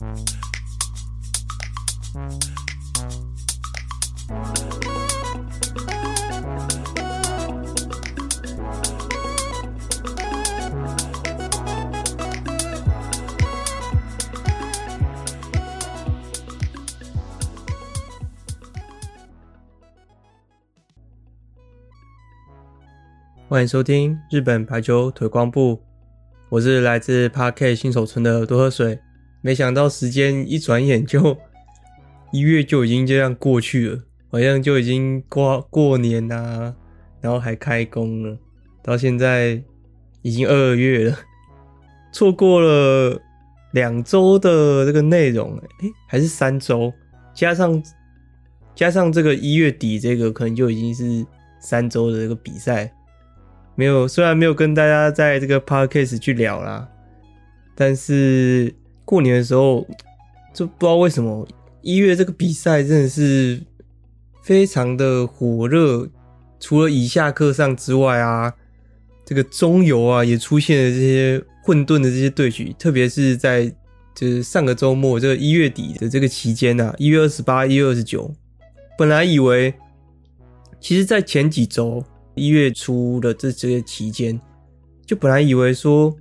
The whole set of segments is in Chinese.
欢迎收听日本排球推广部，我是来自 Park 新手村的多喝水。没想到时间一转眼就一月就已经这样过去了，好像就已经过过年呐、然后还开工了，到现在已经二月了，错过了两周的这个内容，哎，还是三周，加上加上这个一月底这个，可能就已经是三周的这个比赛。没有，虽然没有跟大家在这个 podcast 去聊啦，但是过年的时候就不知道为什么一月这个比赛真的是非常的火热。除了以下克上之外啊，这个中游啊也出现了这些混沌的这些对局，特别是在就是上个周末这个一月底的这个期间啊，一月二十八、一月二十九，本来以为其实在前几周。一月初的这这个期间，就本来以为说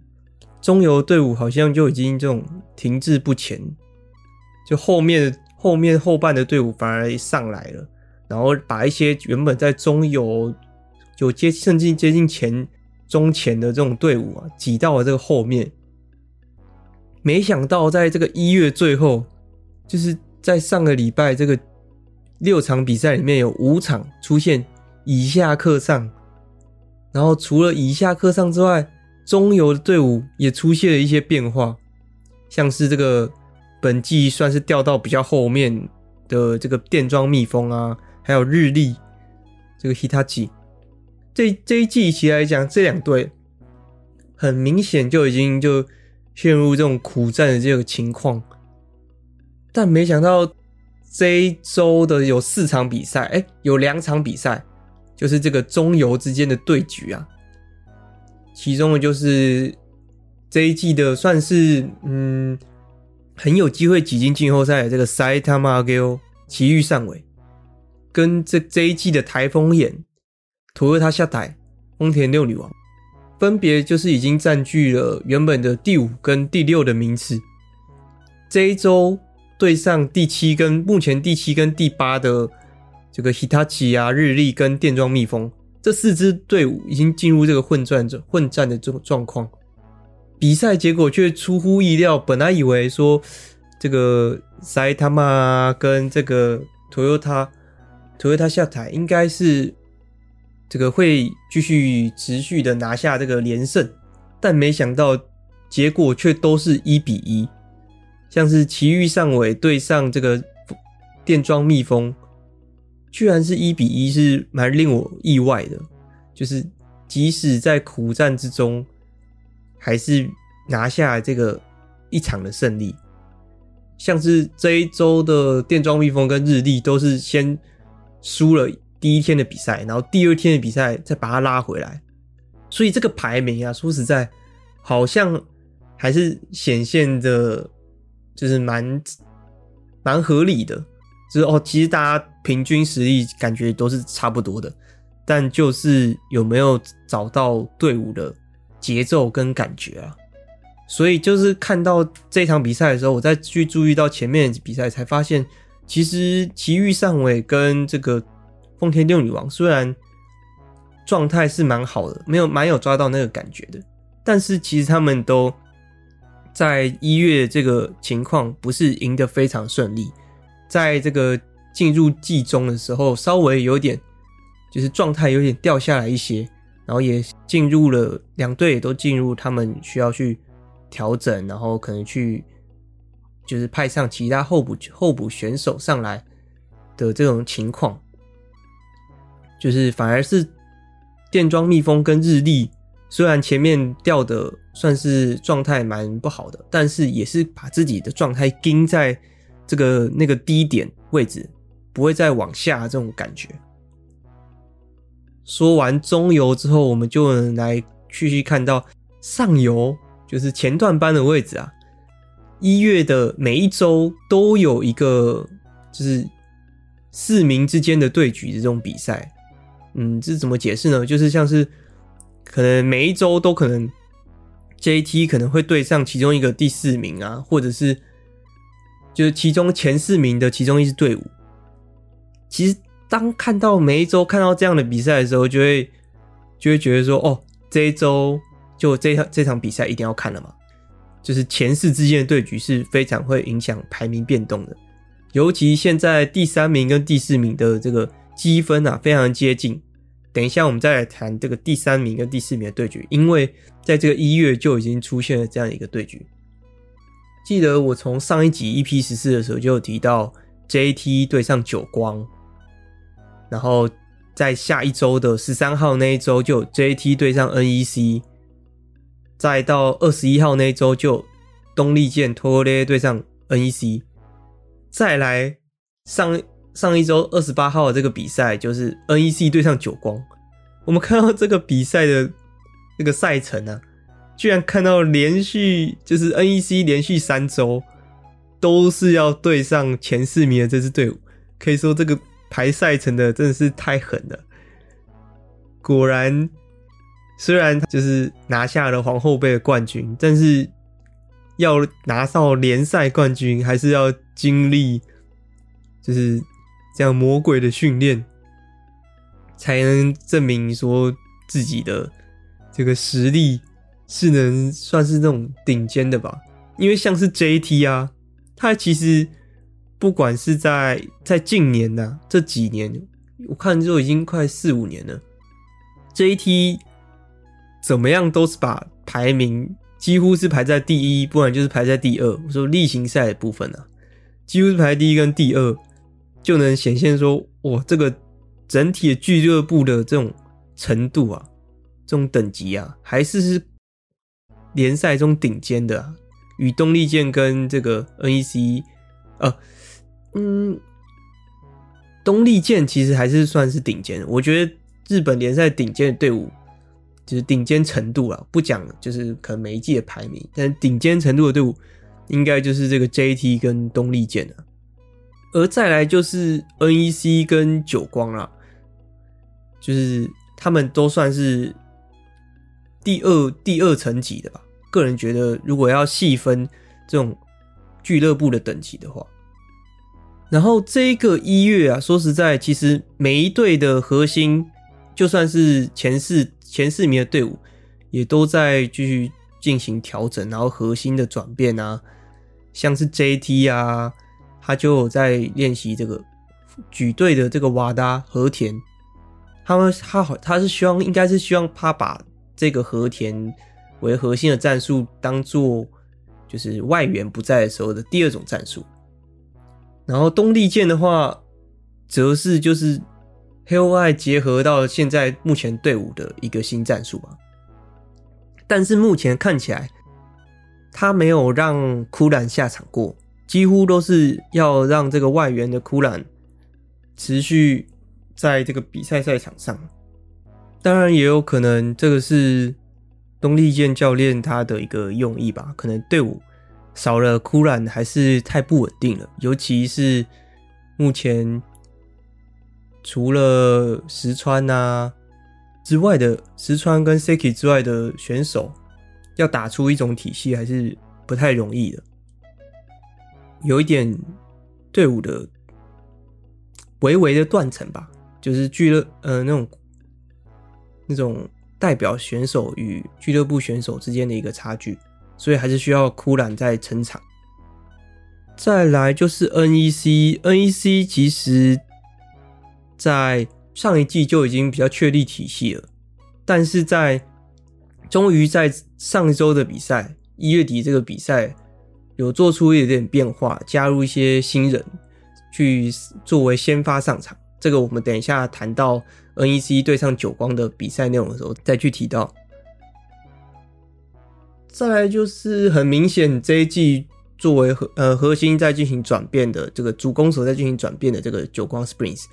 中游队伍好像就已经这种停滞不前，就后面后面后半的队伍反而上来了，然后把一些原本在中游就接甚至接近前中前的这种队伍啊挤到了这个后面，没想到在这个一月最后，就是在上个礼拜这个六场比赛里面有五场出现。以下克上，然后除了以下克上之外，中游的队伍也出现了一些变化，像是这个本季算是掉到比较后面的这个电装蜜蜂啊，还有日立这个 Hitachi，这这一季起来讲，这两队很明显就已经就陷入这种苦战的这个情况，但没想到这一周的有四场比赛，哎，有两场比赛。就是这个中游之间的对局啊，其中的就是这一季的算是嗯很有机会挤进季后赛的这个 Saitama Ageo 埼玉上尾，跟这这一季的台风眼 t o 他下台丰田六女王，分别就是已经占据了原本的第五跟第六的名次。这一周对上第七跟目前第七跟第八的。这个 Hitachi 啊、日立跟电装蜜蜂这四支队伍已经进入这个混战、混战的这种状况，比赛结果却出乎意料。本来以为说这个 Saitama 跟这个 Toyota Toyota 下台应该是这个会继续持续的拿下这个连胜，但没想到结果却都是一比一，像是埼玉上尾对上这个电装蜜蜂。居然是一比一，是蛮令我意外的。就是即使在苦战之中，还是拿下这个一场的胜利。像是这一周的电装蜜蜂跟日立都是先输了第一天的比赛，然后第二天的比赛再把它拉回来。所以这个排名啊，说实在，好像还是显现的，就是蛮蛮合理的。就是哦，其实大家平均实力感觉都是差不多的，但就是有没有找到队伍的节奏跟感觉啊？所以就是看到这场比赛的时候，我再去注意到前面比赛，才发现其实埼玉上尾跟这个丰田六女王虽然状态是蛮好的，没有蛮有抓到那个感觉的，但是其实他们都在一月这个情况不是赢得非常顺利。在这个进入季中的时候，稍微有点就是状态有点掉下来一些，然后也进入了两队也都进入他们需要去调整，然后可能去就是派上其他候补候补选手上来的这种情况，就是反而是电装蜜蜂跟日立，虽然前面掉的算是状态蛮不好的，但是也是把自己的状态盯在。这个那个低点位置不会再往下这种感觉。说完中游之后，我们就能来继续看到上游，就是前段班的位置啊。一月的每一周都有一个就是四名之间的对局的这种比赛。嗯，这怎么解释呢？就是像是可能每一周都可能 JT 可能会对上其中一个第四名啊，或者是就是其中前四名的其中一支队伍。其实当看到每一周看到这样的比赛的时候，就会就会觉得说，哦，这一周就这场这场比赛一定要看了嘛。就是前四之间的对局是非常会影响排名变动的，尤其现在第三名跟第四名的这个积分啊非常接近。等一下我们再来谈这个第三名跟第四名的对局，因为在这个一月就已经出现了这样一个对局。记得我从上一集 EP 十四的时候就有提到 JT 对上久光，然后在下一周的十三号那一周就 JT 对上 NEC。再到二十一号那一周，就东丽箭托托雷对上 NEC，再来上上一周二十八号的这个比赛，就是 NEC 对上久光。我们看到这个比赛的这个赛程啊，居然看到连续就是 NEC 连续三周都是要对上前四名的这支队伍，可以说这个排赛程的真的是太狠了。果然。虽然就是拿下了皇后杯的冠军，但是要拿到联赛冠军，还是要经历就是这样魔鬼的训练，才能证明说自己的这个实力是能算是那种顶尖的吧。因为像是 JT 啊，他其实不管是在在近年呐、这几年我看就已经快四五年了，JT。怎么样都是把排名几乎是排在第一，不然就是排在第二。我说例行赛的部分啊，几乎是排第一跟第二，就能显现说，哇，这个整体的俱乐部的这种程度啊，这种等级啊，还是是联赛中顶尖的啊。与东丽箭跟这个 NEC，呃，嗯，东丽健其实还是算是顶尖的。我觉得日本联赛顶尖的队伍。就是顶尖程度啊，不讲就是可能每一季的排名，但顶尖程度的队伍应该就是这个 JT 跟东丽健了，而再来就是 NEC 跟久光啦，就是他们都算是第二第二层级的吧。个人觉得，如果要细分这种俱乐部的等级的话，然后这个一月啊，说实在，其实每一队的核心，就算是前四。前四名的队伍也都在继续进行调整，然后核心的转变啊，像是 JT 啊，他就有在练习这个举队的这个瓦达和田，他们他好他是希望应该是希望他把这个和田为核心的战术当做就是外援不在的时候的第二种战术，然后东丽健的话则是就是。黑鸥爱结合到现在目前队伍的一个新战术吧，但是目前看起来他没有让枯兰下场过，几乎都是要让这个外援的枯兰持续在这个比赛赛场上。当然也有可能这个是东丽健教练他的一个用意吧，可能队伍少了枯兰还是太不稳定了，尤其是目前。除了石川呐、啊、之外的石川跟 Seki 之外的选手，要打出一种体系还是不太容易的，有一点队伍的微微的断层吧，就是俱乐呃那种那种代表选手与俱乐部选手之间的一个差距，所以还是需要枯兰在撑场。再来就是 NEC，NEC 其实。在上一季就已经比较确立体系了，但是在终于在上一周的比赛，一月底这个比赛有做出一点变化，加入一些新人去作为先发上场。这个我们等一下谈到 NEC 对上久光的比赛内容的时候再去提到。再来就是很明显这一季作为核呃核心在进行转变的这个主攻手在进行转变的这个久光 Springs。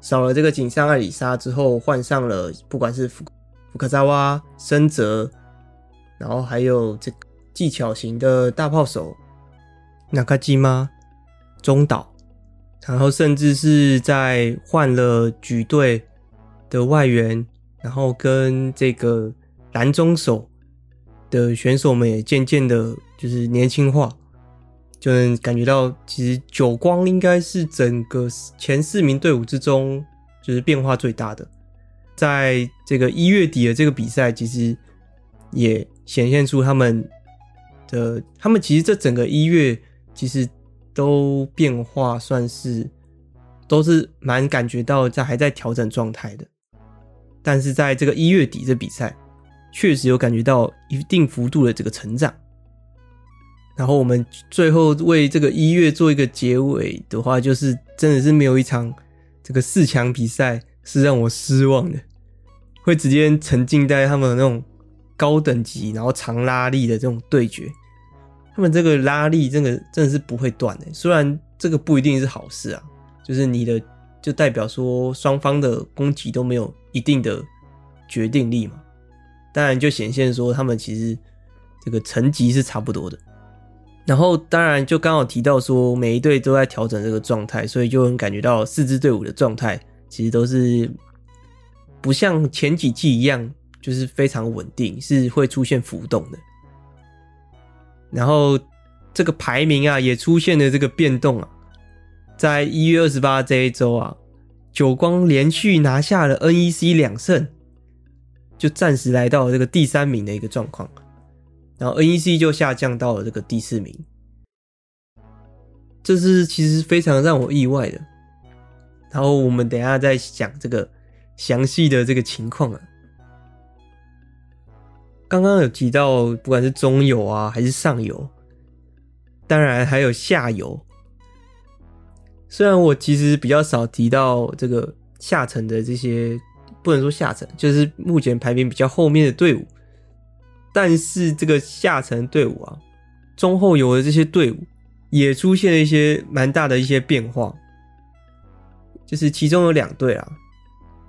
少了这个井上爱里沙之后，换上了不管是福福克扎瓦、深泽，然后还有这个技巧型的大炮手 Nakajima 中岛，然后甚至是在换了举队的外援，然后跟这个蓝中手的选手们也渐渐的，就是年轻化，就能感觉到，其实久光应该是整个前四名队伍之中，就是变化最大的。在这个一月底的这个比赛，其实也显现出他们的，他们其实这整个一月其实都变化算是都是蛮感觉到在还在调整状态的，但是在这个一月底这比赛，确实有感觉到一定幅度的这个成长。然后我们最后为这个一月做一个结尾的话，就是真的是没有一场这个四强比赛是让我失望的。会直接沉浸在他们那种高等级，然后长拉力的这种对决。他们这个拉力真的真的是不会断的，虽然这个不一定是好事啊，就是你的就代表说双方的攻击都没有一定的决定力嘛。当然就显现说他们其实这个层级是差不多的。然后当然就刚好提到说每一队都在调整这个状态，所以就能感觉到四支队伍的状态其实都是。不像前几季一样，就是非常稳定，是会出现浮动的。然后这个排名啊，也出现了这个变动啊。在一月二十八这一周啊，久光连续拿下了 NEC 两胜，就暂时来到了这个第三名的一个状况。然后 NEC 就下降到了这个第四名，这是其实非常让我意外的。然后我们等下再讲这个。详细的这个情况啊，刚刚有提到，不管是中游啊，还是上游，当然还有下游。虽然我其实比较少提到这个下层的这些，不能说下层，就是目前排名比较后面的队伍，但是这个下层队伍啊，中后游的这些队伍也出现了一些蛮大的一些变化，就是其中有两队啊。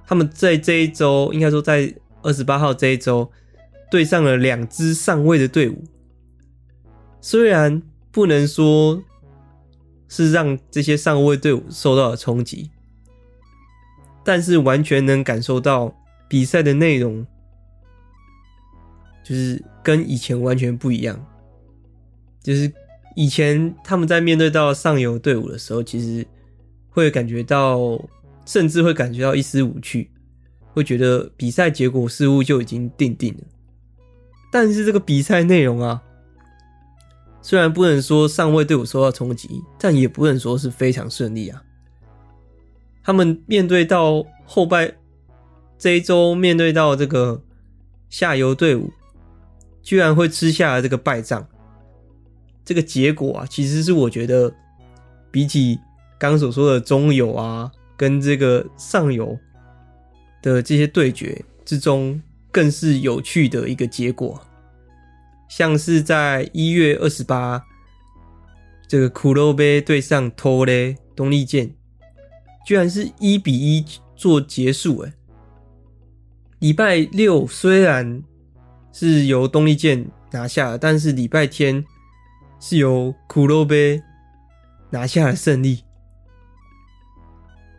他们在这一周，应该说在二十八号这一周，对上了两支上位的队伍。虽然不能说是让这些上位队伍受到了冲击，但是完全能感受到比赛的内容，就是跟以前完全不一样。就是以前他们在面对到上游队伍的时候，其实会感觉到。甚至会感觉到一丝无趣，会觉得比赛结果似乎就已经定定了。但是这个比赛内容啊，虽然不能说上位队伍受到冲击，但也不能说是非常顺利啊。他们面对到后半这一周，面对到这个下游队伍，居然会吃下了这个败仗。这个结果啊，其实是我觉得比起刚所说的中游啊。跟这个上游的这些对决之中，更是有趣的一个结果。像是在一月二十八，这个骷髅杯对上托雷东丽箭，居然是一比一做结束。哎，礼拜六虽然是由东丽健拿下，但是礼拜天是由黒部拿下了胜利。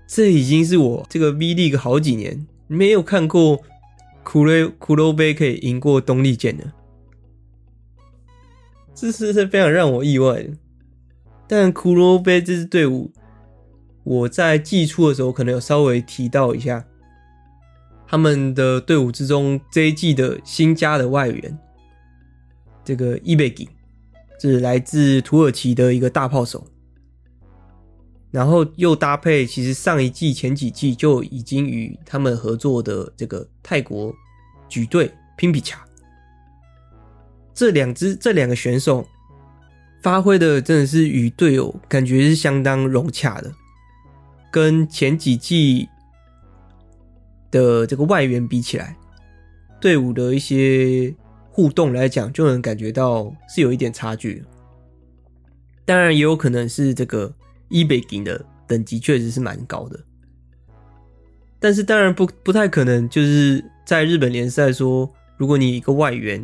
这已经是我这个 V League 好几年没有看过苦罗苦肉杯可以赢过东丽健的，这是是非常让我意外的。但苦罗杯这支队伍，我在季初的时候可能有稍微提到一下，他们的队伍之中这一季的新加的外援，这个伊贝吉，是来自土耳其的一个大炮手。然后又搭配，其实上一季前几季就已经与他们合作的这个泰国举队拼比卡，这两支这两个选手发挥的真的是与队友感觉是相当融洽的，跟前几季的这个外援比起来，队伍的一些互动来讲，就能感觉到是有一点差距。当然也有可能是这个。伊北金的等级确实是蛮高的，但是当然不不太可能，就是在日本联赛说，如果你一个外援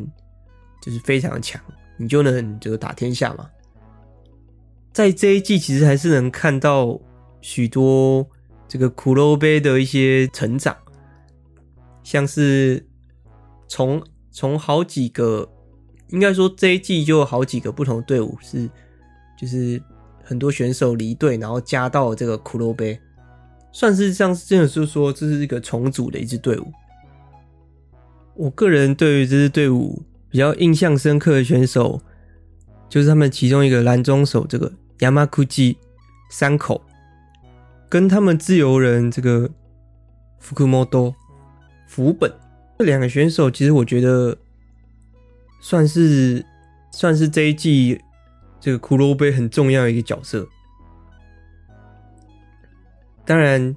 就是非常强，你就能就是打天下嘛。在这一季其实还是能看到许多这个苦肉杯的一些成长，像是从从好几个，应该说这一季就有好几个不同的队伍是，就是很多选手离队，然后加到这个苦肉杯，算是像真的是说这是一个重组的一支队伍。我个人对于这支队伍比较印象深刻的选手，就是他们其中一个蓝中手这个。ヤマクジ山口跟他们自由人这个福库莫多福本这两个选手，其实我觉得算是算是这一季这个骷髅杯很重要的一个角色。当然，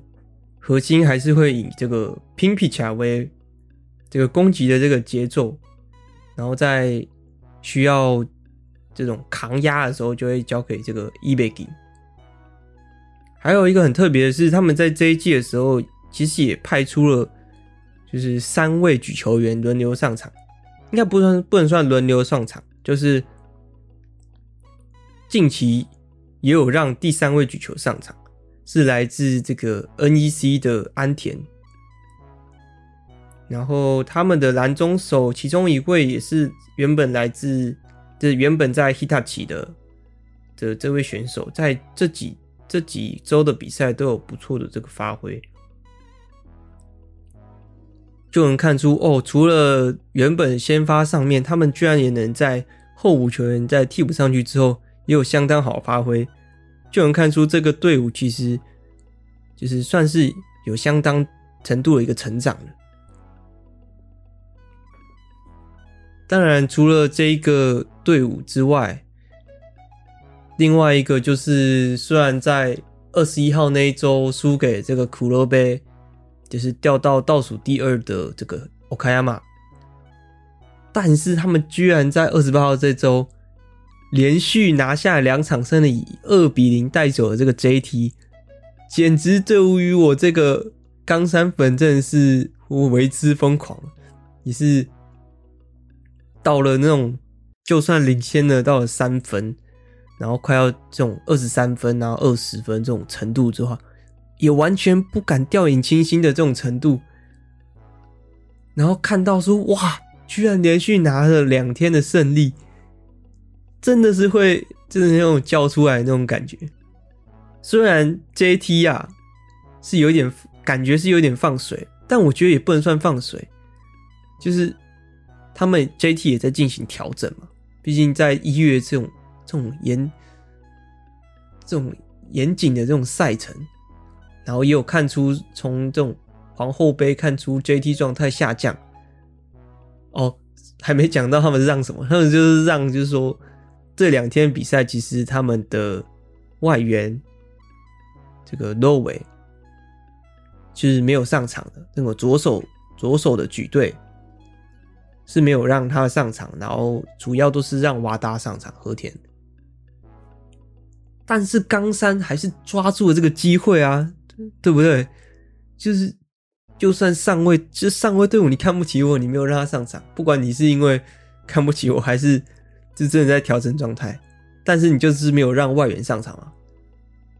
核心还是会以这个拼皮卡为这个攻击的这个节奏，然后在需要。这种扛压的时候，就会交给这个伊贝吉。还有一个很特别的是，他们在这一季的时候，其实也派出了就是三位举球员轮流上场，应该不算不能算轮流上场，就是近期也有让第三位举球上场，是来自这个 NEC 的安田。然后他们的蓝中手其中一位也是原本来自就。是原本在 Hitachi 的的这位选手，在这几这几周的比赛都有不错的这个发挥，就能看出哦，除了原本先发上面，他们居然也能在后五球员在替补上去之后，也有相当好发挥，就能看出这个队伍其实就是算是有相当程度的一个成长了。当然，除了这一个队伍之外，另外一个就是虽然在二十一号那一周输给这个苦肉杯，就是掉到倒数第二的这个 Okayama，但是他们居然在二十八号这周连续拿下两场胜利，以二比零带走了这个 JT，简直对于我这个冈山粉真的是为之疯狂，也是。到了那种就算领先了到了三分，然后快要这种二十三分，然后二十分这种程度之后，也完全不敢掉以轻心的这种程度。然后看到说哇，居然连续拿了两天的胜利，真的是会真的那种叫出来那种感觉。虽然 JT 啊是有点感觉是有点放水，但我觉得也不能算放水，就是。他们 JT 也在进行调整嘛，毕竟在一月这种这种严这种严谨的这种赛程，然后也有看出从这种皇后杯看出 JT 状态下降。哦，还没讲到他们让什么，他们就是让就是说这两天比赛其实他们的外援这个 Lowe 就是没有上场的，那个左手左手的举队。是没有让他上场，然后主要都是让瓦达上场和田，但是冈山还是抓住了这个机会啊，对不对？就是就算上位，就上位队伍，你看不起我，你没有让他上场，不管你是因为看不起我，还是就真的在调整状态，但是你就是没有让外援上场啊。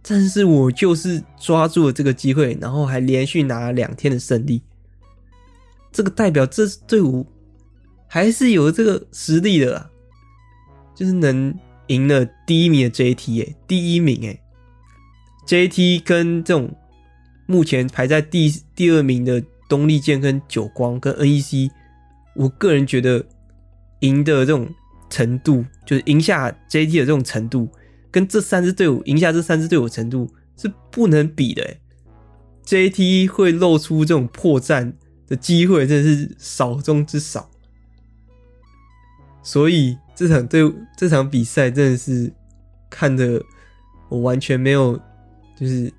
但是我就是抓住了这个机会，然后还连续拿了两天的胜利，这个代表这队伍。还是有这个实力的啦，就是能赢了第一名的 JT 哎、第一名哎、欸，JT 跟这种目前排在第第二名的东丽箭跟久光跟 NEC，我个人觉得赢的这种程度，就是赢下 JT 的这种程度，跟这三支队伍赢下这三支队伍程度是不能比的哎、欸，JT 会露出这种破绽的机会真的是少中之少。所以这场对这场比赛真的是看的我完全没有，就是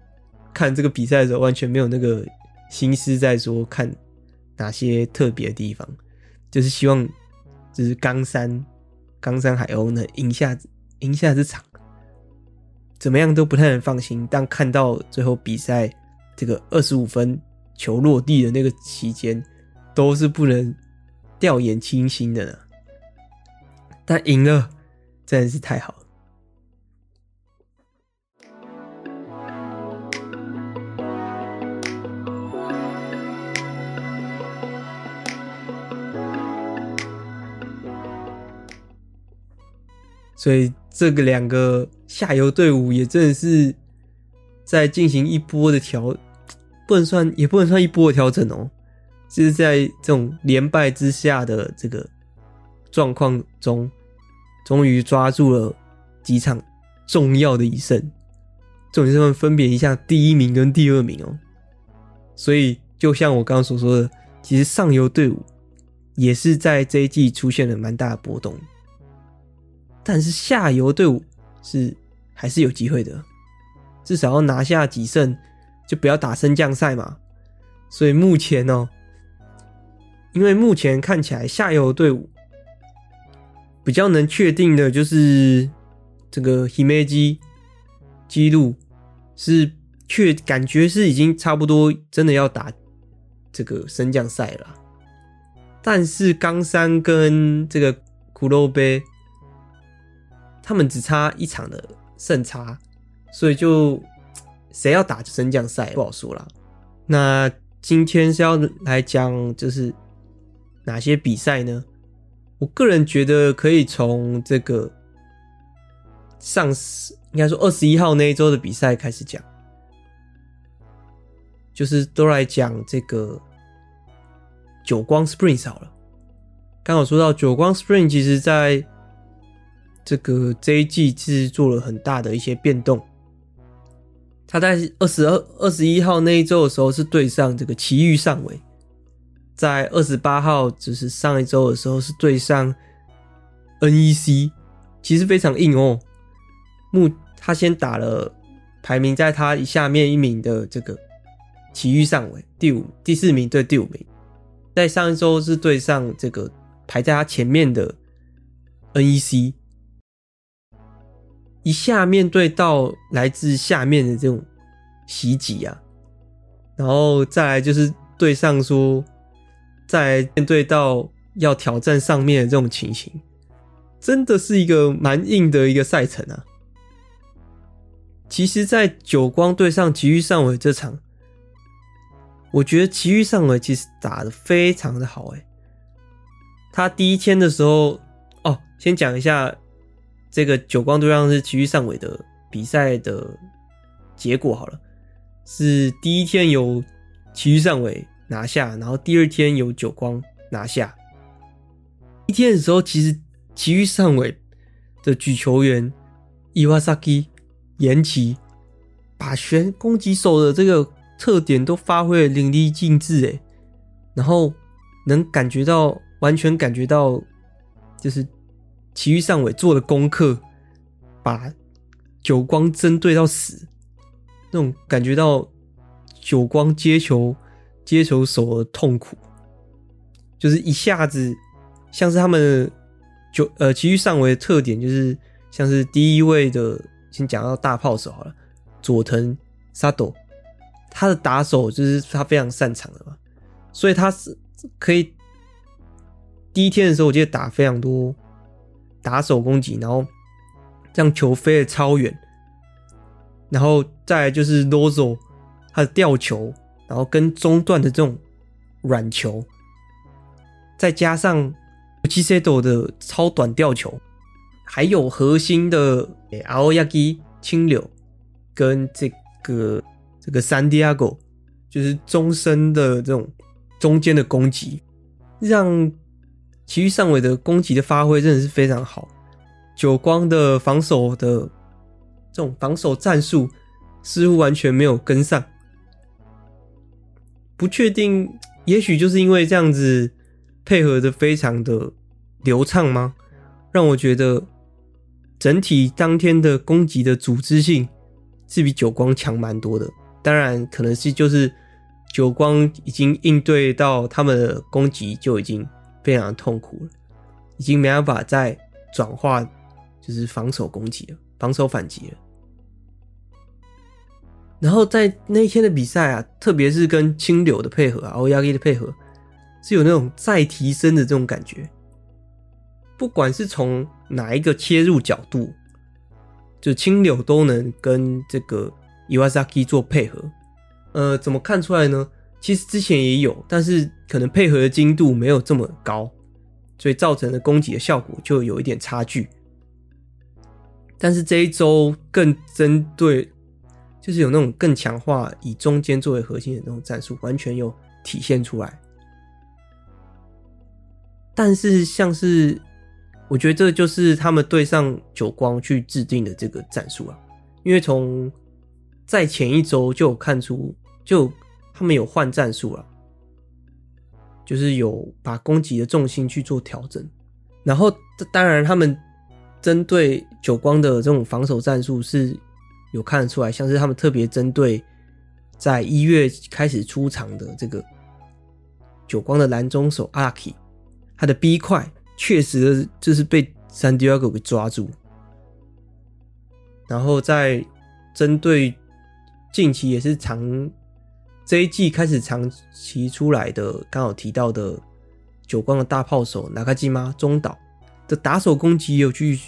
看这个比赛的时候完全没有那个心思在说看哪些特别的地方，就是希望就是冈山冈山海鸥能赢下赢下这场，怎么样都不太能放心。但看到最后比赛这个二十五分球落地的那个期间，都是不能掉以轻心的呢。但赢了真的是太好了。所以这个两个下游队伍也真的是在进行一波的调不能算也不能算一波的调整哦就是在这种连败之下的这个状况中，终于抓住了几场重要的一胜，重点是他们分别一下第一名跟第二名哦，所以就像我刚刚所说的，其实上游队伍也是在这一季出现了蛮大的波动。但是下游队伍是还是有机会的，至少要拿下几胜，就不要打升降赛嘛。所以目前呢、因为目前看起来下游队伍比较能确定的就是这个 Himeji 记录是确感觉是已经差不多真的要打这个升降赛了。但是冈山跟这个苦肉杯。他们只差一场的胜差，所以就谁要打升降赛不好说啦。那今天是要来讲，就是哪些比赛呢？我个人觉得可以从这个上应该说二十一号那一周的比赛开始讲，就是都来讲这个久光 Spring 好了。刚好说到久光 Spring，其实在这个这一季是做了很大的一些变动。他在二十二、二十一号那一周的时候是对上这个埼玉上尾，在二十八号就是上一周的时候是对上 NEC，其实非常硬哦。目他先打了排名在他下面一名的这个埼玉上位，第五、第四名对第五名，在上一周是对上这个排在他前面的 NEC。一下面对到来自下面的这种袭击啊，然后再来就是对上说，在面对到要挑战上面的这种情形，真的是一个蛮硬的一个赛程啊。其实，在久光对上埼玉上尾这场，我觉得埼玉上尾其实打得非常的好诶。他第一天的时候，哦，先讲一下。这个久光对上是埼玉上尾的比赛的结果好了，是第一天由埼玉上尾拿下，然后第二天由久光拿下。一天的时候，其实埼玉上尾的举球员伊瓦萨基延崎把选攻击手的这个特点都发挥的淋漓尽致，诶，然后能感觉到，完全感觉到，就是。埼玉上尾做的功课，把久光针对到死，那种感觉到久光接球接球手的痛苦，就是一下子像是他们就呃其余上尾的特点，就是像是第一位的，先讲到大炮手好了，佐藤沙斗，他的打手就是他非常擅长的嘛，所以他是可以第一天的时候，我记得打非常多。打手攻击，然后让球飞得超远，然后再就是 Lozo 他的吊球，然后跟中段的这种软球，再加上 G C D 的超短吊球，还有核心的 Aoyagi 青柳跟这个这个 San Diego，就是中身的这种中间的攻击，让。埼玉上尾的攻击的发挥真的是非常好，久光的防守的这种防守战术似乎完全没有跟上，不确定，也许就是因为这样子配合的非常的流畅吗？让我觉得整体当天的攻击的组织性是比久光强蛮多的。当然，可能是就是久光已经应对到他们的攻击就已经。非常的痛苦了，已经没办法再转化，就是防守攻击了，防守反击了。然后在那一天的比赛啊，特别是跟青柳的配合啊，欧亚基的配合，是有那种再提升的这种感觉。不管是从哪一个切入角度，就青柳都能跟这个伊瓦萨基做配合。呃，怎么看出来呢？其实之前也有，但是可能配合的精度没有这么高，所以造成的攻击的效果就有一点差距。但是这一周更针对，就是有那种更强化以中间作为核心的那种战术，完全有体现出来。但是像是，我觉得这就是他们对上久光去制定的这个战术啊，因为从在前一周就有看出，就他们有换战术了。就是有把攻击的重心去做调整，然后当然他们针对久光的这种防守战术是有看得出来，像是他们特别针对在一月开始出场的这个久光的蓝中手阿拉基，他的 B 块确实就是被三 Diego 给抓住，然后在针对近期也是长。这一季开始长期出来的，刚好提到的久光的大炮手纳卡基玛中岛的打手攻击，有去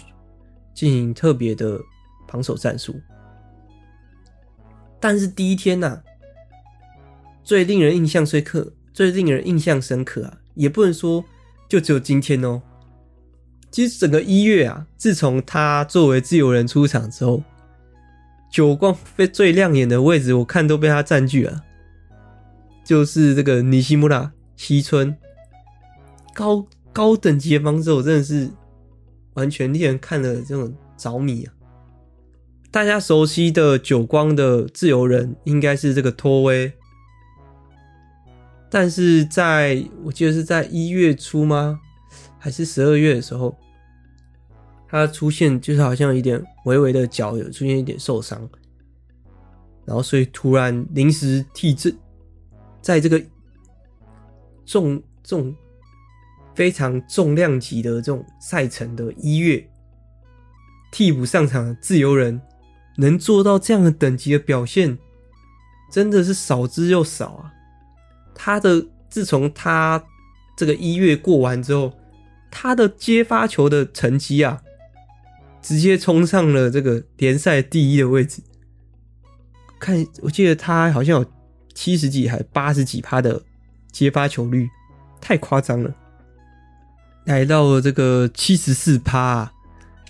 进行特别的防守战术。但是第一天呐、最令人印象深刻，最令人印象深刻啊，也不能说就只有今天哦。其实整个一月啊，自从他作为自由人出场之后，九光被最亮眼的位置，我看都被他占据了。就是这个尼西穆拉西村高高等级的防守，真的是完全令人看了这种着迷啊！大家熟悉的久光的自由人应该是这个托威，但是在我记得是在一月初吗？还是十二月的时候，他出现就是好像有点微微的脚有出现一点受伤，然后所以突然临时替阵。在这个重重非常重量级的这种赛程的一月，替补上场的自由人能做到这样的等级的表现，真的是少之又少啊！他的自从他这个一月过完之后，他的接发球的成绩啊，直接冲上了这个联赛第一的位置。看，我记得他好像有。七十几还八十几趴的接发球率，太夸张了。来到了这个七十四趴，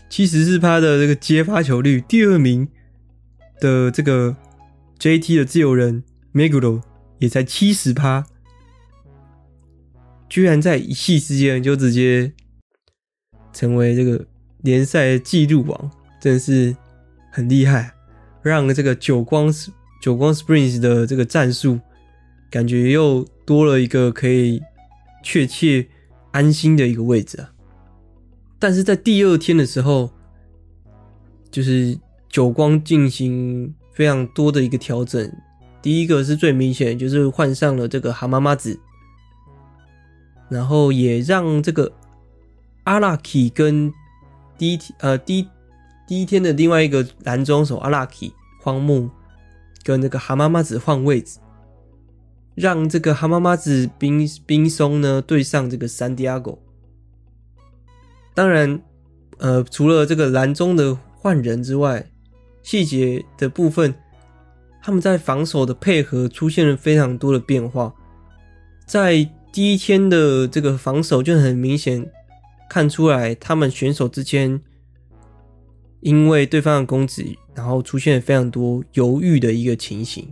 七十四趴的这个接发球率，第二名的这个 JT 的自由人 Meguro 也才七十趴，居然在一系之间就直接成为这个联赛纪录王，真的是很厉害，让这个久光是。久光 Springs 的这个战术，感觉又多了一个可以确切安心的一个位置啊。但是在第二天的时候，就是久光进行非常多的一个调整。第一个是最明显，就是换上了这个蛤妈妈子，然后也让这个阿拉基跟第一天呃第一第一天的另外一个蓝装手阿拉基荒木。跟这个蛤妈妈子换位置，让这个蛤妈妈子冰冰松呢对上这个三迪亚哥。当然，呃，除了这个蓝中的换人之外，细节的部分，他们在防守的配合出现了非常多的变化。在第一天的这个防守就很明显看出来，他们选手之间因为对方的攻击。然后出现非常多犹豫的一个情形，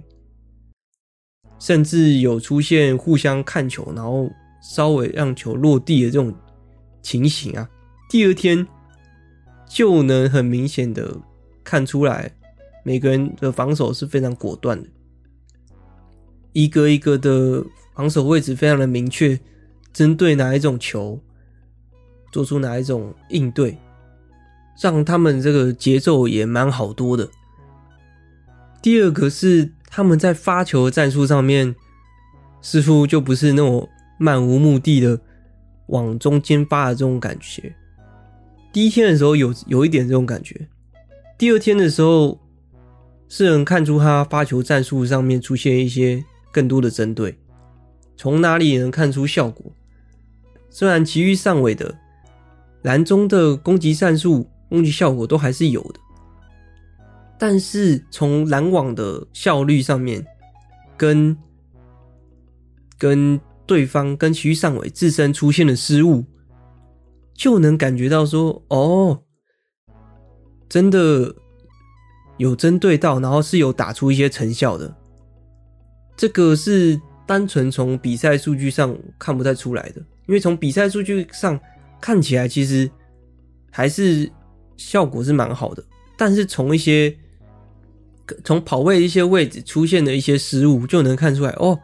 甚至有出现互相看球，然后稍微让球落地的这种情形啊。第二天就能很明显的看出来，每个人的防守是非常果断的，一个一个的防守位置非常的明确，针对哪一种球做出哪一种应对。让他们这个节奏也蛮好多的。第二个是他们在发球战术上面，似乎就不是那种漫无目的的往中间发的这种感觉。第一天的时候有有一点这种感觉，第二天的时候是能看出他发球战术上面出现一些更多的针对，从哪里也能看出效果。虽然其余上尾的蓝中的攻击战术。攻击效果都还是有的，但是从拦网的效率上面，跟跟对方跟其余上尾自身出现的失误，就能感觉到说，哦，真的有针对到，然后是有打出一些成效的。这个是单纯从比赛数据上看不太出来的，因为从比赛数据上看起来，其实还是效果是蛮好的。但是从一些从跑位一些位置出现的一些失误，就能看出来哦，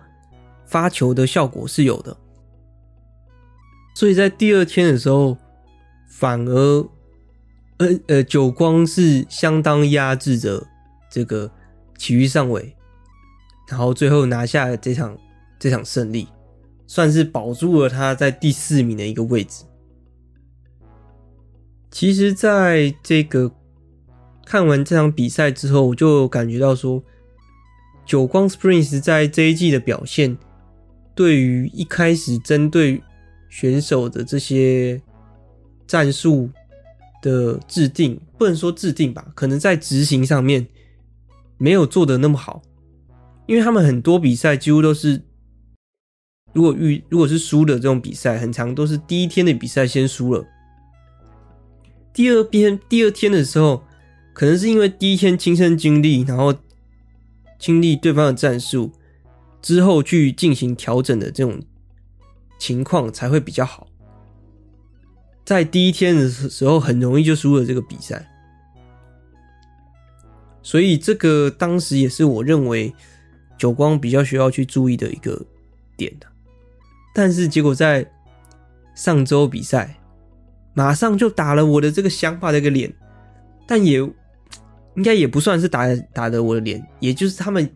发球的效果是有的。所以在第二天的时候，反而呃呃九光是相当压制着这个埼玉上尾。然后最后拿下了这场这场胜利，算是保住了他在第四名的一个位置。其实，在这个看完这场比赛之后，我就感觉到说，久光 Springs 在这一季的表现，对于一开始针对选手的这些战术的制定，不能说制定吧，可能在执行上面没有做得那么好。因为他们很多比赛几乎都是，如果遇如果是输的这种比赛，很长都是第一天的比赛先输了，第二天第二天的时候，可能是因为第一天亲身经历，然后经历对方的战术之后去进行调整的这种情况才会比较好，在第一天的时候很容易就输了这个比赛，所以这个当时也是我认为。久光比较需要去注意的一个点的，但是结果在上周比赛，马上就打了我的这个想法的一个脸，但也应该也不算是打打的我的脸，也就是他们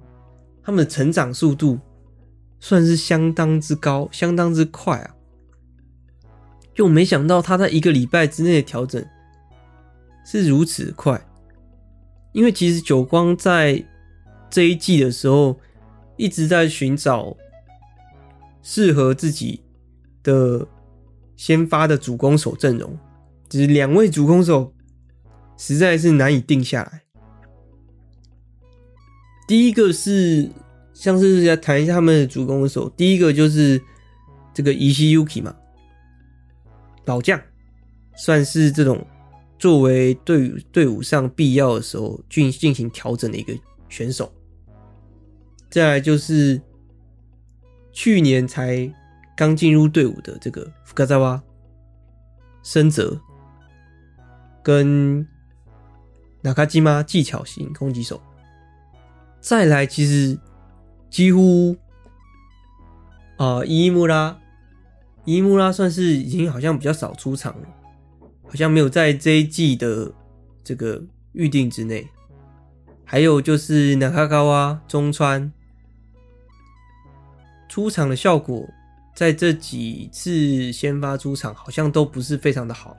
他们的成长速度算是相当之高，相当之快啊！就没想到他在一个礼拜之内的调整是如此快，因为其实久光在这一季的时候。一直在寻找适合自己的先发的主攻手阵容，只是两位主攻手实在是难以定下来。第一个是像是要谈一下他们的主攻手，第一个就是这个伊西 Yuki 嘛，老将，算是这种作为队伍队伍上必要的时候进进行调整的一个选手。再来就是去年才刚进入队伍的这个福克扎瓦深泽，跟纳卡基玛技巧型攻击手。再来，其实几乎啊，伊木拉伊木拉算是已经好像比较少出场了，好像没有在这一季的这个预定之内。还有就是纳卡高瓦中川。出场的效果，在这几次先发出场好像都不是非常的好，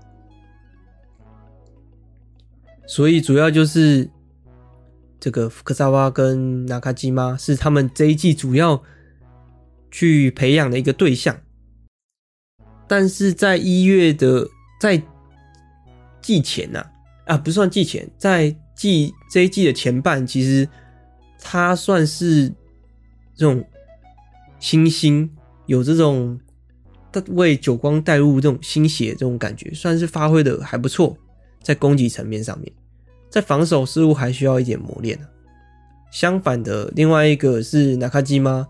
所以主要就是这个福克萨瓦跟纳卡基玛是他们这一季主要去培养的一个对象，但是在一月的在季前呐啊，不算季前，在季这一季的前半，其实他算是这种。新星有这种为久光带入这种新血这种感觉，算是发挥的还不错。在攻击层面上面，在防守似乎还需要一点磨练。相反的，另外一个是纳卡基玛，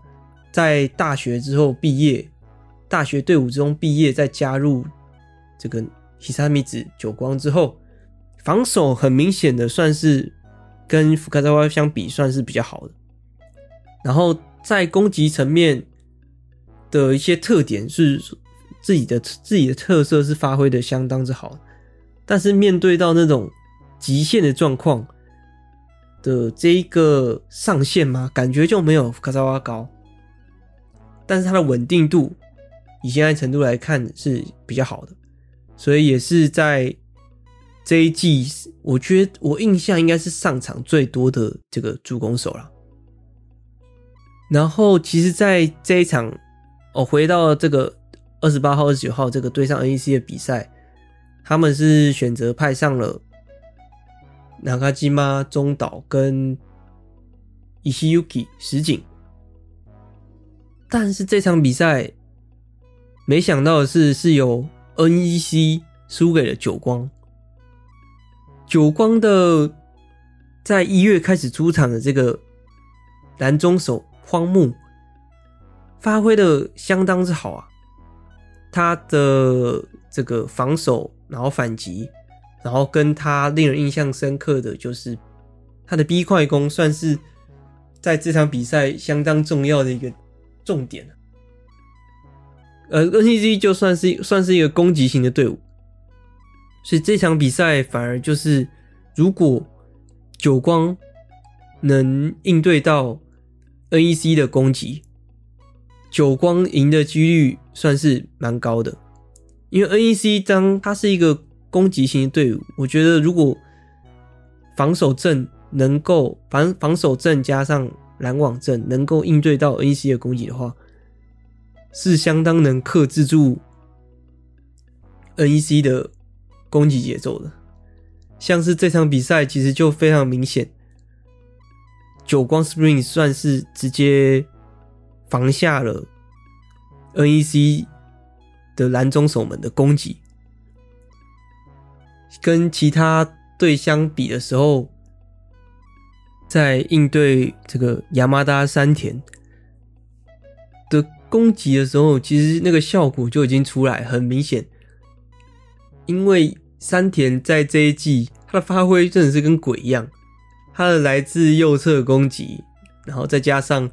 在大学之后毕业，大学队伍中毕业，再加入这个希萨米子久光之后，防守很明显的算是跟福卡扎瓦相比算是比较好的。然后。在攻击层面的一些特点是自己的自己的特色是发挥的相当之好，但是面对到那种极限的状况的这一个上限嘛，感觉就没有福卡萨瓦高，但是它的稳定度以现在程度来看是比较好的，所以也是在这一季，我觉得我印象应该是上场最多的这个助攻手了。然后，其实，在这一场，我回到这个二十八号、二十九号这个对上 NEC 的比赛，他们是选择派上了纳卡基妈中岛跟伊西 Yuki 石井，但是这场比赛，没想到的是，是由 NEC 输给了久光。久光的在一月开始出场的这个蓝中手荒木，发挥的相当之好啊！他的这个防守，然后反击，然后跟他令人印象深刻的就是他的 B 快攻，算是在这场比赛相当重要的一个重点。呃，NEC 就算是算是一个攻击型的队伍，所以这场比赛反而就是如果久光能应对到 NEC 的攻击，久光赢的几率算是蛮高的。因为 NEC 当它是一个攻击型的队伍，我觉得如果防守阵能够防防守阵加上拦网阵能够应对到 NEC 的攻击的话。是相当能克制住 NEC 的攻击节奏的，像是这场比赛其实就非常明显，久光 Spring 算是直接防下了 NEC 的蓝中守门的攻击，跟其他队相比的时候，在应对这个亚麻达山田。攻击的时候，其实那个效果就已经出来，很明显。因为山田在这一季他的发挥真的是跟鬼一样，他的来自右侧攻击，然后再加上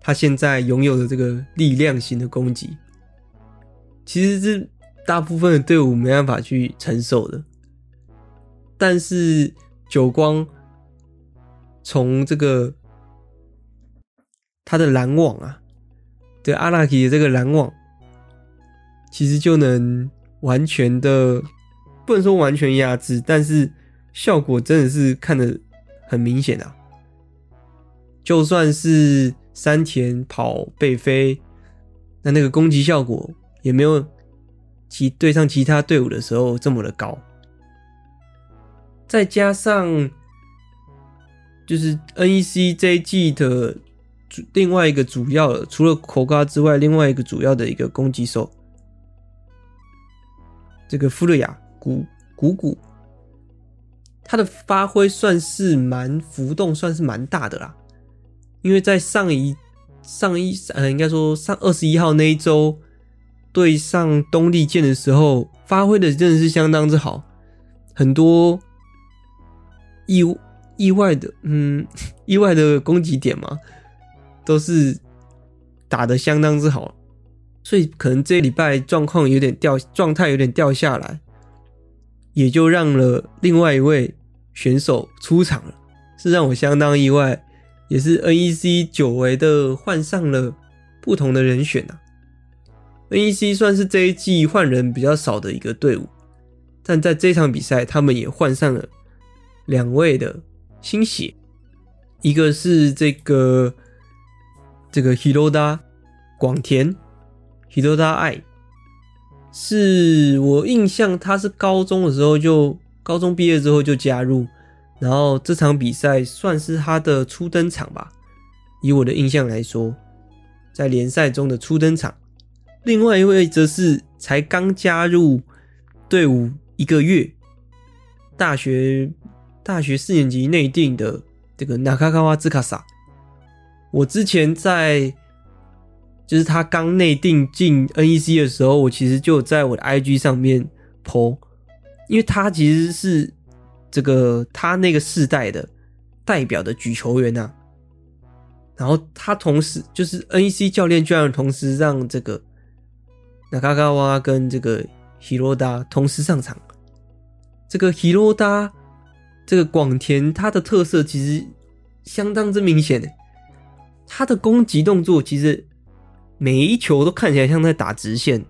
他现在拥有的这个力量型的攻击，其实是大部分的队伍没办法去承受的。但是久光从这个他的拦网啊。阿拉奇的这个拦网，其实就能完全的，不能说完全压制，但是效果真的是看得很明显啊！就算是山田跑背飞，那那个攻击效果也没有其对上其他队伍的时候这么的高。再加上就是 NEC 这一季的。另外一个主要的，除了口嘎之外，另外一个主要的一个攻击手，这个富勒亚古古古，他的发挥算是蛮浮动，算是蛮大的啦。因为在上一上一呃，应该说上二十一号那一周对上东丽剑的时候，发挥的真的是相当之好，很多意意外的，嗯，意外的攻击点嘛。都是打得相当之好，所以可能这礼拜状况有点掉，状态有点掉下来，也就让了另外一位选手出场了，是让我相当意外，也是 NEC 久违的换上了不同的人选啊。NEC 算是这一季换人比较少的一个队伍，但在这场比赛，他们也换上了两位的新血，一个是这个。这个 Hiroda 广田 Hiroda 爱，是我印象他是高中的时候就高中毕业之后就加入，然后这场比赛算是他的初登场吧。以我的印象来说，在联赛中的初登场。另外一位则是才刚加入队伍一个月，大学大学四年级内定的这个 Nakagawa Tsukasa。我之前在，就是他刚内定进 NEC 的时候，我其实就在我的 IG 上面 po，因为他其实是这个他那个世代的代表的举球员啊，然后他同时就是 NEC 教练居然同时让这个那卡卡哇跟这个 Hiroda 同时上场，这个 Hiroda 这个广田他的特色其实相当之明显的。他的攻击动作其实每一球都看起来像在打直线，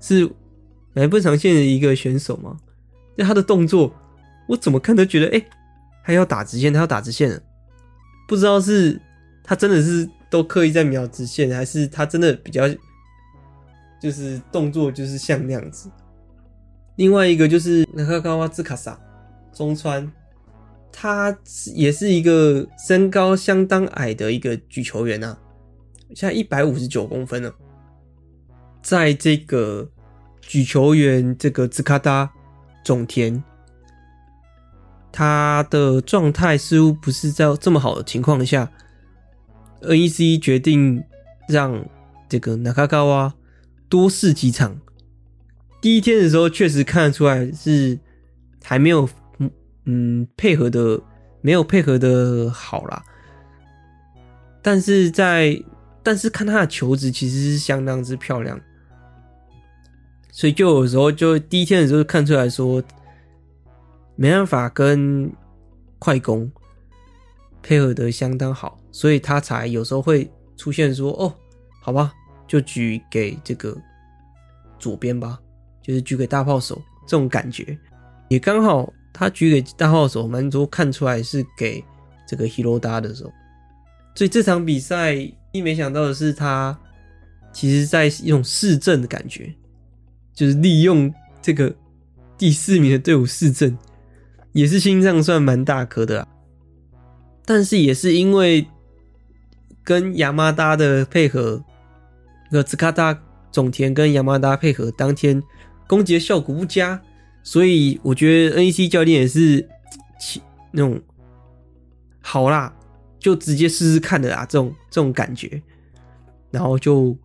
是来不长线的一个选手吗？那他的动作我怎么看都觉得，哎、他要打直线，他要打直线了。不知道是他真的是都刻意在瞄直线，还是他真的比较就是动作就是像那样子。另外一个就是那个高瓦兹卡萨中川。他也是一个身高相当矮的一个举球员啊，现在一百五十九公分了。在这个举球员这个兹卡达种田他的状态似乎不是在这么好的情况下，NEC 决定让这个纳卡高瓦多试几场。第一天的时候，确实看得出来是还没有嗯配合的没有配合的好啦。但是在但是看他的球质其实是相当之漂亮，所以就有时候就第一天的时候看出来说。没办法跟快攻配合的相当好，所以他才有时候会出现说：“哦，好吧，就举给这个左边吧，就是举给大炮手这种感觉。”也刚好他举给大号手，蛮多看出来是给这个 Hiroda 的时候，所以这场比赛一没想到的是，他其实在一种试阵的感觉，就是利用这个第四名的队伍试阵。也是心脏算蛮大颗的啦，但是也是因为跟亚麻达的配合，那个兹卡达种田跟亚麻达配合，当天攻击的效果不佳，所以我觉得 NEC 教练也是那种好啦，就直接试试看的啦，这种这种感觉，然后就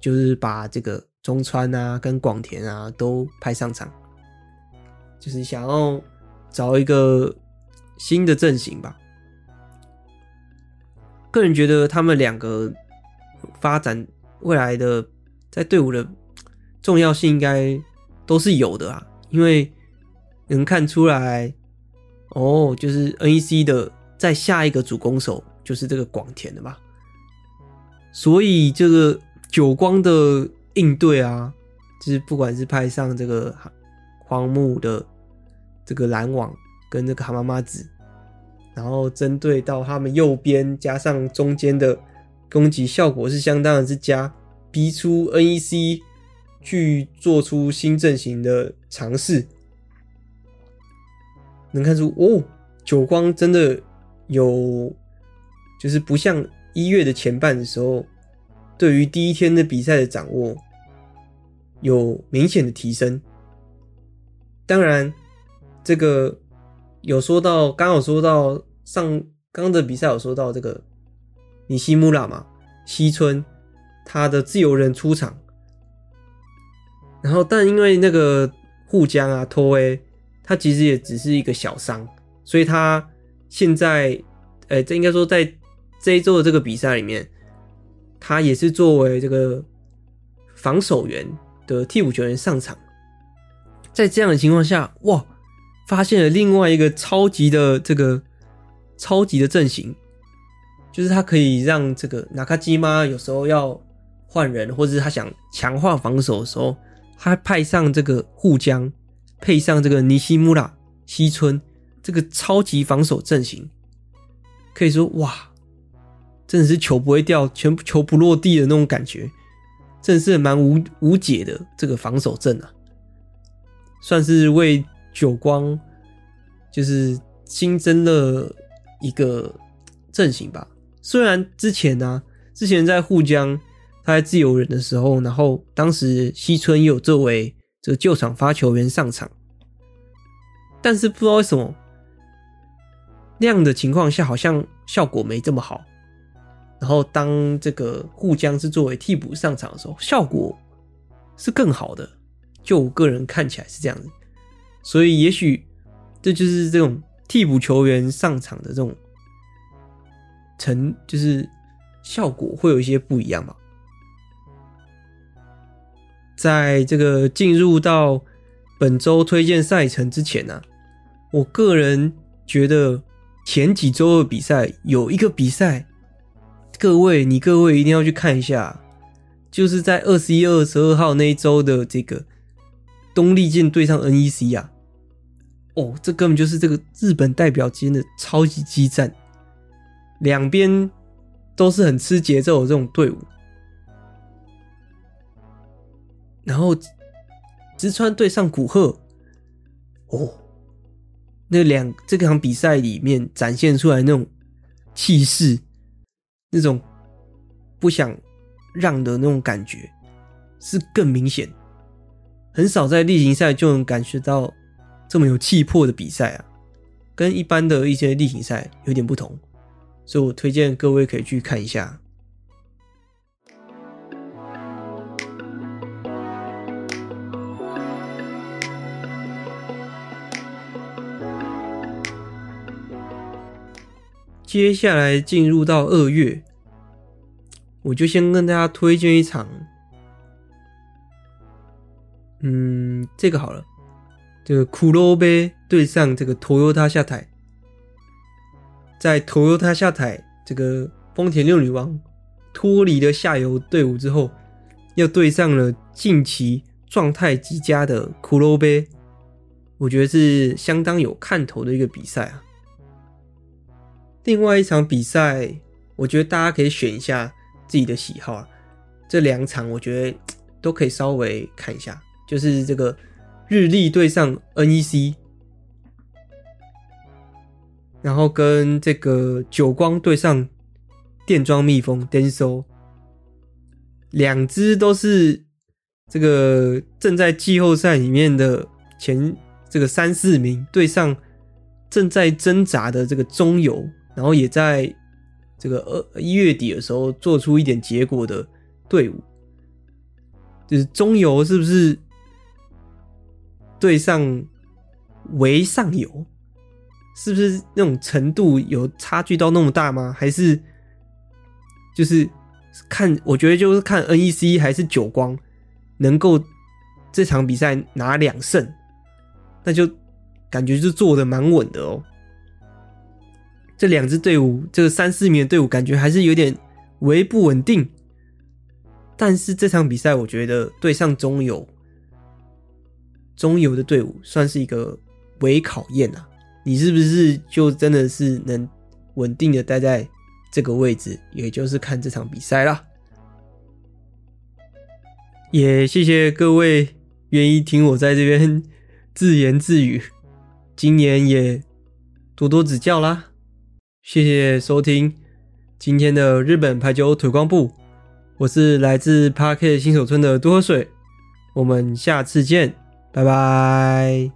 就是把这个中川啊跟广田啊都派上场，就是想要。找一个新的阵型吧。个人觉得他们两个发展未来的在队伍的重要性应该都是有的啊，因为能看出来哦，就是 NEC 的在下一个主攻手就是这个广田的吧。所以这个久光的应对啊，就是不管是派上这个荒木的。这个拦网跟这个蛤蟆妈子，然后针对到他们右边加上中间的攻击效果是相当的之佳，逼出 NEC 去做出新阵型的尝试，能看出哦，久光真的有，就是不像一月的前半的时候，对于第一天的比赛的掌握有明显的提升，当然。这个有说到，刚好说到上刚的比赛有说到这个尼西穆拉嘛，西村他的自由人出场，然后但因为那个户江啊托威，他其实也只是一个小伤，所以他现在，呃，这应该说在这一周的这个比赛里面，他也是作为这个防守员的替补球员上场，在这样的情况下，哇！发现了另外一个超级的这个超级的阵型，就是他可以让这个纳卡基妈有时候要换人，或者是他想强化防守的时候，他派上这个户江，配上这个尼西穆拉西村这个超级防守阵型，可以说哇，真的是球不会掉，全部球不落地的那种感觉，真的是蛮无无解的这个防守阵啊，算是为。久光就是新增了一个阵型吧。虽然之前呢、之前在沪江他在自由人的时候，然后当时西村也有作为这个救场发球员上场，但是不知道为什么那样的情况下好像效果没这么好。然后当这个沪江是作为替补上场的时候，效果是更好的。就我个人看起来是这样子。所以，也许这就是这种替补球员上场的这种成，就是效果会有一些不一样吧。在这个进入到本周推荐赛程之前呢、我个人觉得前几周的比赛有一个比赛，各位你各位一定要去看一下，就是在二十一、二十二号那一周的这个东丽箭对上 NEC 啊。哦，这根本就是这个日本代表间的超级激战，两边都是很吃节奏的这种队伍。然后，直川对上古贺，哦，那两这场比赛里面展现出来那种气势，那种不想让的那种感觉，是更明显。很少在例行赛就能感觉到。这么有气魄的比赛啊，跟一般的一些例行赛有点不同，所以我推荐各位可以去看一下。接下来进入到二月，我就先跟大家推荐一场，嗯，这个好了，这个黒部对上这个 Toyota 下台，在 Toyota 下台，这个丰田六女王脱离了下游队伍之后，又对上了近期状态极佳的黒部，我觉得是相当有看头的一个比赛啊。另外一场比赛，我觉得大家可以选一下自己的喜好啊。这两场我觉得都可以稍微看一下，就是这个日立对上 NEC，然后跟这个久光对上电装蜜蜂 Denso，两只都是这个正在季后赛里面的前这个三四名对上正在挣扎的这个中游。然后也在这个二一月底的时候做出一点结果的队伍，就是中游是不是对上为上游？是不是那种程度有差距到那么大吗？还是就是看？我觉得就是看 NEC 还是久光能够这场比赛拿两胜，那就感觉是做的蛮稳的哦。这两支队伍，这个三四名的队伍，感觉还是有点微不稳定。但是这场比赛，我觉得对上中游，中游的队伍算是一个微考验啊。你是不是就真的是能稳定的待在这个位置？也就是看这场比赛啦。也谢谢各位愿意听我在这边自言自语，今年也多多指教啦。谢谢收听今天的日本排球腿光部，我是来自 Parket 新手村的多喝水，我们下次见，拜拜。